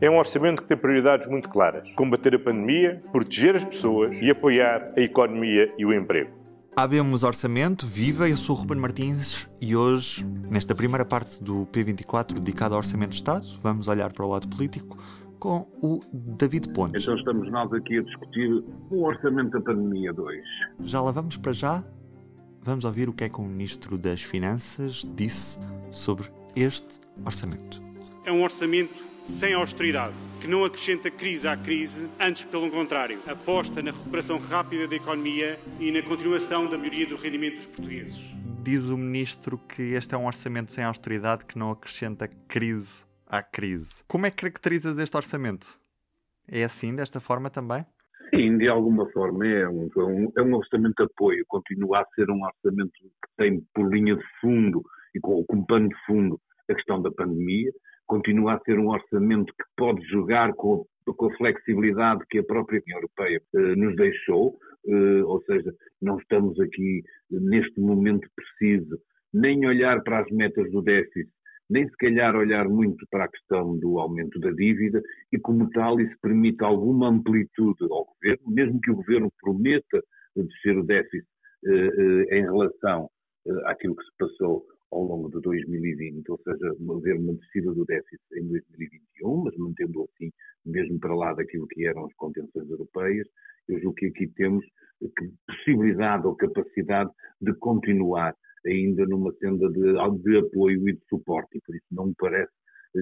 É um orçamento que tem prioridades muito claras: combater a pandemia, proteger as pessoas e apoiar a economia e o emprego. Abemos Orçamento, viva, eu sou o Ruben Martins e hoje, nesta primeira parte do P24 dedicado ao Orçamento de Estado, vamos olhar para o lado político com o David Pontes. Então estamos nós aqui a discutir o Orçamento da Pandemia 2. Já lá vamos para já? Vamos ouvir o que é que o Ministro das Finanças disse sobre este orçamento. É um orçamento sem austeridade, que não acrescenta crise à crise, antes pelo contrário, aposta na recuperação rápida da economia e na continuação da melhoria do rendimento dos portugueses. Diz o Ministro que este é um orçamento sem austeridade que não acrescenta crise à crise. Como é que caracterizas este orçamento? É assim, desta forma também? Sim, de alguma forma é um, é um, é orçamento de apoio, continua a ser um orçamento que tem por linha de fundo e com, com pano de fundo a questão da pandemia, continua a ser um orçamento que pode jogar com, com a flexibilidade que a própria União Europeia eh, nos deixou, eh, ou seja, não estamos aqui neste momento preciso nem olhar para as metas do déficit, nem se calhar olhar muito para a questão do aumento da dívida e como tal isso permite alguma amplitude ao governo, mesmo que o governo prometa descer o déficit eh, eh, em relação eh, àquilo que se passou ao longo de 2020, ou seja, haver uma descida do déficit em 2021, mas mantendo assim mesmo para lá daquilo que eram as contenções europeias, eu julgo que aqui temos possibilidade ou capacidade de continuar ainda numa senda de, de apoio e de suporte, e por isso não me parece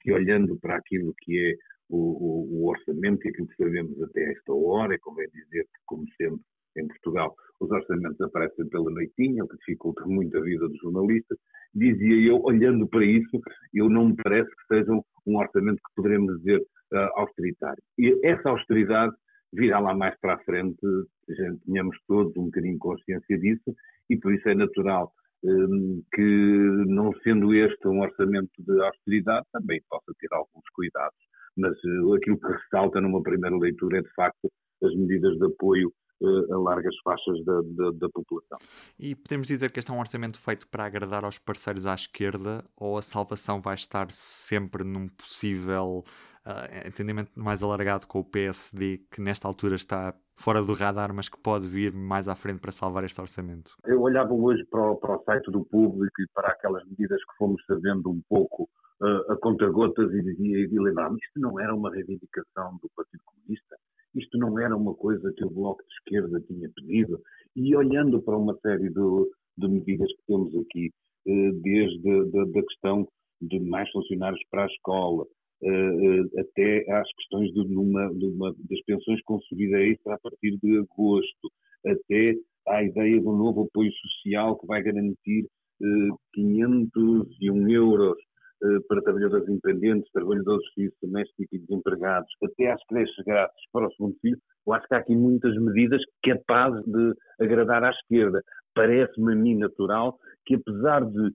que olhando para aquilo que é o, o, o orçamento e aquilo que sabemos até esta hora, é como é dizer que, como sempre, em Portugal, os orçamentos aparecem pela noitinha, o que dificulta muito a vida dos jornalistas. Dizia eu, olhando para isso, eu não me parece que seja um orçamento que poderemos dizer uh, austeritário. E essa austeridade virá lá mais para a frente, gente, tenhamos todos um bocadinho consciência disso, e por isso é natural um, que, não sendo este um orçamento de austeridade, também possa ter alguns cuidados. Mas uh, aquilo que ressalta numa primeira leitura é, de facto, as medidas de apoio a largas faixas da, da, da, população. E podemos dizer que este é um orçamento feito para agradar aos parceiros à esquerda ou a salvação vai estar sempre num possível uh, entendimento mais alargado com o PSD, que nesta altura está fora do radar, mas que pode vir mais à frente para salvar este orçamento? Eu olhava hoje para o, para o site do público e para aquelas medidas que fomos sabendo um pouco uh, a conta-gotas e dizia e lembrava isto não era uma reivindicação do Partido Comunista, isto não era uma coisa que o Bloco de Esquerda tinha pedido. E olhando para uma série de, de medidas que temos aqui, uh, desde a questão de mais funcionários para a escola, uh, até às questões de, numa, de uma, das pensões com subida extra a partir de agosto, até à ideia de um novo apoio social que vai garantir uh, eh, 501 euros para trabalhadores independentes, trabalhadores de serviço doméstico e desempregados, até às creches grátis para o segundo filho, eu acho que há aqui muitas medidas capazes de agradar à esquerda. Parece-me a mim natural que, apesar de,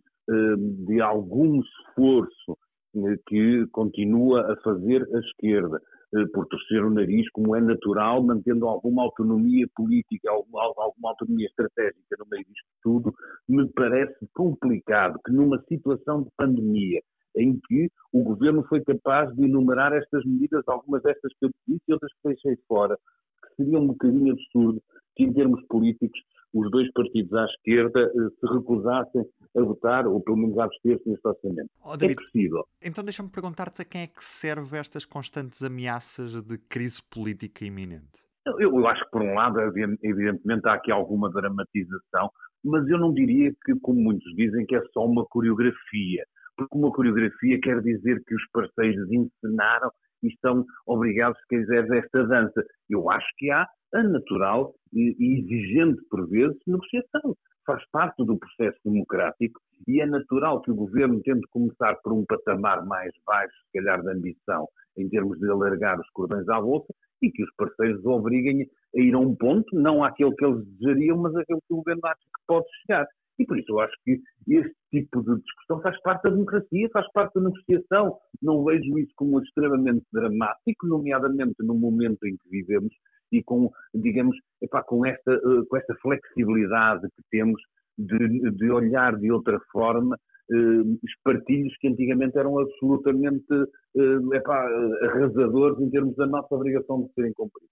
de algum esforço eh, que continua a fazer a esquerda, eh, por torcer o nariz, como é natural, mantendo alguma autonomia política, alguma autonomia estratégica no meio disto tudo, me parece complicado que numa situação de pandemia, em que o governo foi capaz de enumerar estas medidas, algumas destas que eu disse e outras que deixei fora, que seria um bocadinho absurdo que, em termos políticos, os dois partidos à esquerda eh, se recusassem a votar, ou pelo menos a abster-se neste orçamento. Oh, David, é possível. Então deixa-me perguntar-te a quem é que serve estas constantes ameaças de crise política iminente? Eu, acho que, por um lado, evidentemente há aqui alguma dramatização, mas eu não diria que, como muitos dizem, que é só uma coreografia. Porque uma coreografia quer dizer que os parceiros encenaram e estão obrigados, se quiseres, a esta dança. Eu acho que há a natural e exigente, por vezes, negociação. Faz parte do processo democrático e é natural que o governo tente começar por um patamar mais baixo, se calhar, de ambição, em termos de alargar os cordões à bolsa e que os parceiros os obriguem a ir a um ponto, não àquele que eles desejariam, mas àquele que o governo acha que pode chegar. E por isso eu acho que este tipo de discussão faz parte da democracia, faz parte da negociação. Não vejo isso como extremamente dramático, nomeadamente no momento em que vivemos e com, digamos, epá, com, esta, eh, com esta flexibilidade que temos de, de olhar de outra forma uh, espartilhos que antigamente eram absolutamente uh, epá, arrasadores em termos da nossa obrigação de serem cumpridos.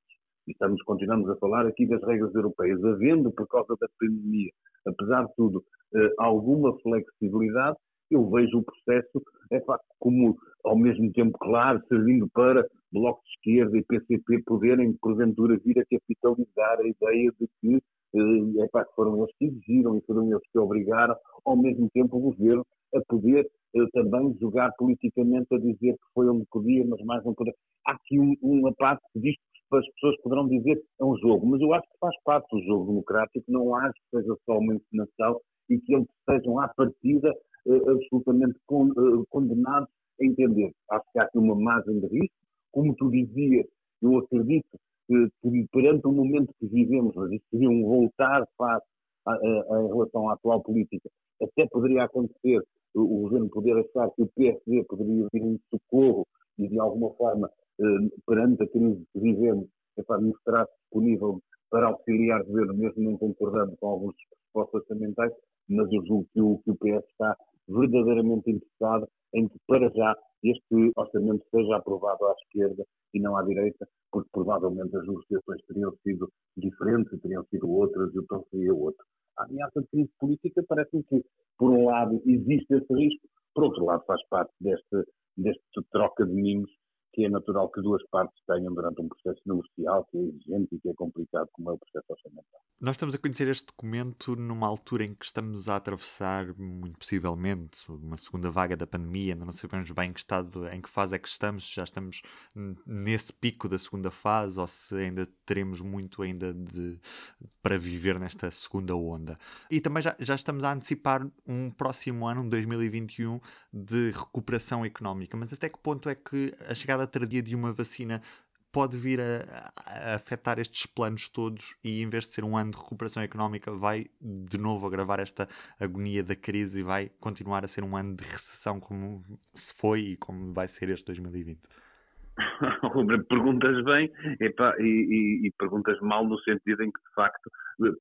E estamos, continuamos a falar aqui das regras europeias, havendo, por causa da pandemia, apesar de tudo, uh, alguma flexibilidade, eu vejo o processo epá, como, ao mesmo tempo, claro, servindo para Bloco de Esquerda e PCP poderem, porventura, vir a capitalizar a ideia de que é epá, foram eles que exigiram e foram eles que obrigaram, ao mesmo tempo, o governo a poder eh, também jogar politicamente, a dizer que foi onde podia, mas mais não podia. Há aqui um, uma parte que diz que as pessoas poderão dizer que é um jogo, mas eu acho que faz parte do jogo democrático, não acho que seja só uma encenação e que eles sejam à partida uh, absolutamente con, condenados a entender. Acho que há aqui uma margem de risco, como tu dizias, eu acredito que perante o momento que vivemos, mas isso seria um voltar face a, a, a, em relação à atual política, até poderia acontecer o, governo poder achar que o PSD poderia vir em socorro e de alguma forma, eh, perante a crise que vivemos, mostrar-se disponível para auxiliar o governo, mesmo não concordando com alguns pressupostos orçamentais, mas eu julgo que o, que o PS está verdadeiramente interessado em que, para já, este orçamento seja aprovado à esquerda e não à direita, porque provavelmente as negociações teriam sido diferentes, teriam sido outras e o tom seria outro. A ameaça de crise política parece-me que, por um lado, existe esse risco, por outro lado, faz parte deste, deste troca de ninhos que é natural que duas partes tenham durante um processo negocial que é exigente e que é complicado, como é o processo orçamental. Nós estamos a conhecer este documento numa altura em que estamos a atravessar, muito possivelmente, uma segunda vaga da pandemia, ainda não sabemos bem em que estado, em que fase é que estamos, já estamos nesse pico da segunda fase ou se ainda teremos muito ainda de, para viver nesta segunda onda. E também já, já estamos a antecipar um próximo ano, um 2021, de recuperação económica. Mas até que ponto é que a chegada tardia de uma vacina pode vir a, a, afetar estes planos todos e em vez de ser um ano de recuperação económica vai de novo agravar esta agonia da crise e vai continuar a ser um ano de recessão como se foi e como vai ser este 2020? perguntas bem epa, e, e, e, perguntas mal no sentido em que de facto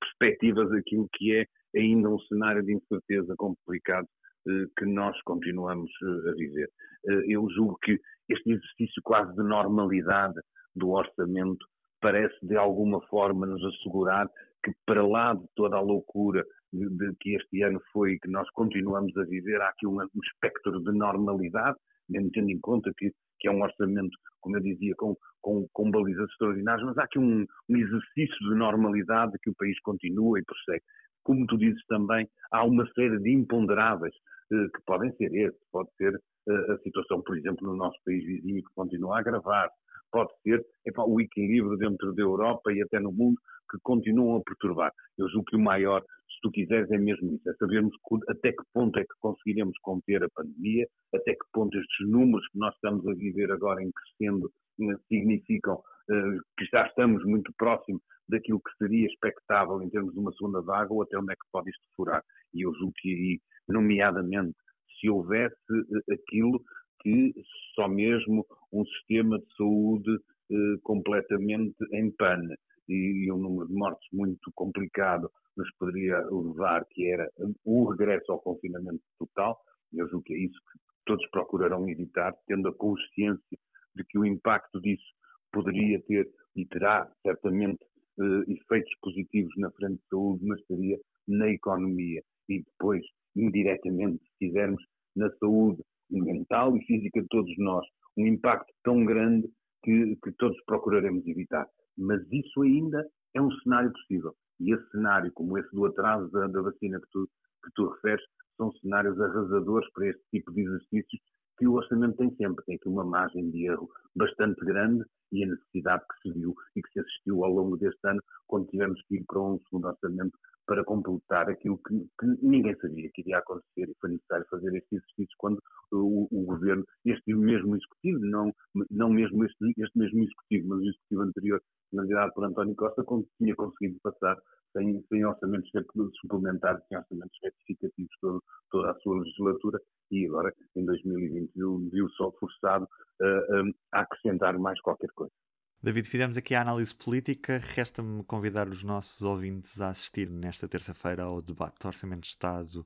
perspectivas aquilo que é ainda um cenário de incerteza complicado eh, que nós continuamos eh, a viver. Eh, eu julgo que este exercício quase de normalidade do orçamento parece de alguma forma nos assegurar que para lá de toda a loucura de, de que este ano foi e que nós continuamos a viver, há aqui um, um espectro de normalidade, mesmo tendo em conta que, que é um orçamento, como eu dizia, com, com, com balizas extraordinárias, mas há aqui um, um exercício de normalidade que o país continua e prossegue. Como tu dizes também, há uma série de imponderáveis eh, que podem ser esses, pode ser eh, a situação, por exemplo, no nosso país vizinho que continua a agravar, pode ser o equilíbrio dentro da Europa e até no mundo que continuam a perturbar. Eu julgo que o maior, se tu quiseres, é mesmo isso, é sabermos até que ponto é que conseguiremos conter a pandemia, até que ponto estes números que nós estamos a viver agora em crescendo significam uh, que já estamos muito próximo daquilo que seria expectável em termos de uma segunda vaga ou até onde é que pode isto furar. E eu julgo que aí, nomeadamente, se houvesse uh, aquilo que só mesmo um sistema de saúde eh, completamente em pane e, e, um número de mortes muito complicado nos poderia levar, que era o regresso ao confinamento total. Eu julgo que é isso que todos procurarão evitar, tendo a consciência de que o impacto disso poderia ter e terá certamente eh, efeitos positivos na frente de saúde, mas teria na economia e depois, indiretamente, se quisermos, na saúde mental e física de todos nós, um impacto tão grande que, que todos procuraremos evitar. Mas isso ainda é um cenário possível. E esse cenário, como esse do atraso da, da vacina que tu, que tu referes, são cenários arrasadores para este tipo de exercícios que o orçamento tem sempre. Tem aqui uma margem de erro bastante grande e a necessidade que se viu e que se assistiu ao longo deste ano, quando tivemos que ir para um segundo orçamento para completar aquilo que, que, ninguém sabia que iria acontecer e foi necessário fazer este exercício quando o, o, governo, este mesmo executivo, não, não mesmo este, este mesmo executivo, mas o executivo anterior, liderado por António Costa, tinha conseguido passar sem, sem orçamentos suplementares, sem orçamentos retificativos todo, toda a sua legislatura e agora, em 2021, viu só forçado uh, a acrescentar mais qualquer coisa. David, fizemos aqui a análise política. Resta-me convidar os nossos ouvintes a assistir nesta terça-feira ao debate do Orçamento de Estado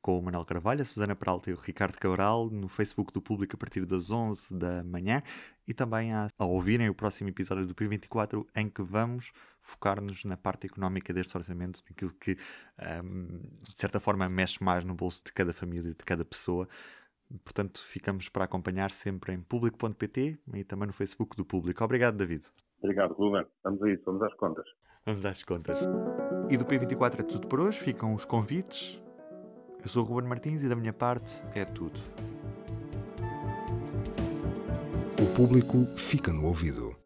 com o Manuel Carvalho, a Susana Peralta e o Ricardo Cabral, no Facebook do Público a partir das 11 da manhã e também a, a ouvirem o próximo episódio do P24 em que vamos focar-nos na parte económica deste orçamento, naquilo que um, de certa forma mexe mais no bolso de cada família, de cada pessoa. Portanto, ficamos para acompanhar sempre em público.pt e também no Facebook do Público. Obrigado, David. Obrigado, Ruben. Vamos a isso, vamos às contas. Vamos às contas. E do P24 é tudo por hoje. Ficam os convites. Eu sou o Ruben Martins e da minha parte é tudo. O público fica no ouvido.